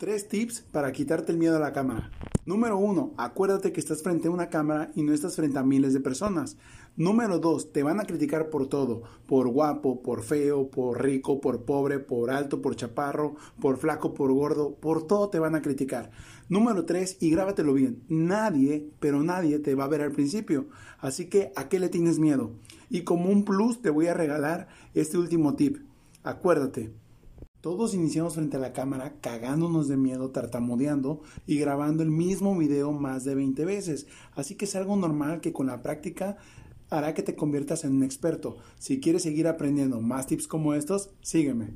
Tres tips para quitarte el miedo a la cámara. Número uno, acuérdate que estás frente a una cámara y no estás frente a miles de personas. Número dos, te van a criticar por todo, por guapo, por feo, por rico, por pobre, por alto, por chaparro, por flaco, por gordo, por todo te van a criticar. Número tres, y grábatelo bien, nadie, pero nadie te va a ver al principio. Así que, ¿a qué le tienes miedo? Y como un plus te voy a regalar este último tip. Acuérdate, todos iniciamos frente a la cámara cagándonos de miedo, tartamudeando y grabando el mismo video más de 20 veces. Así que es algo normal que con la práctica hará que te conviertas en un experto. Si quieres seguir aprendiendo más tips como estos, sígueme.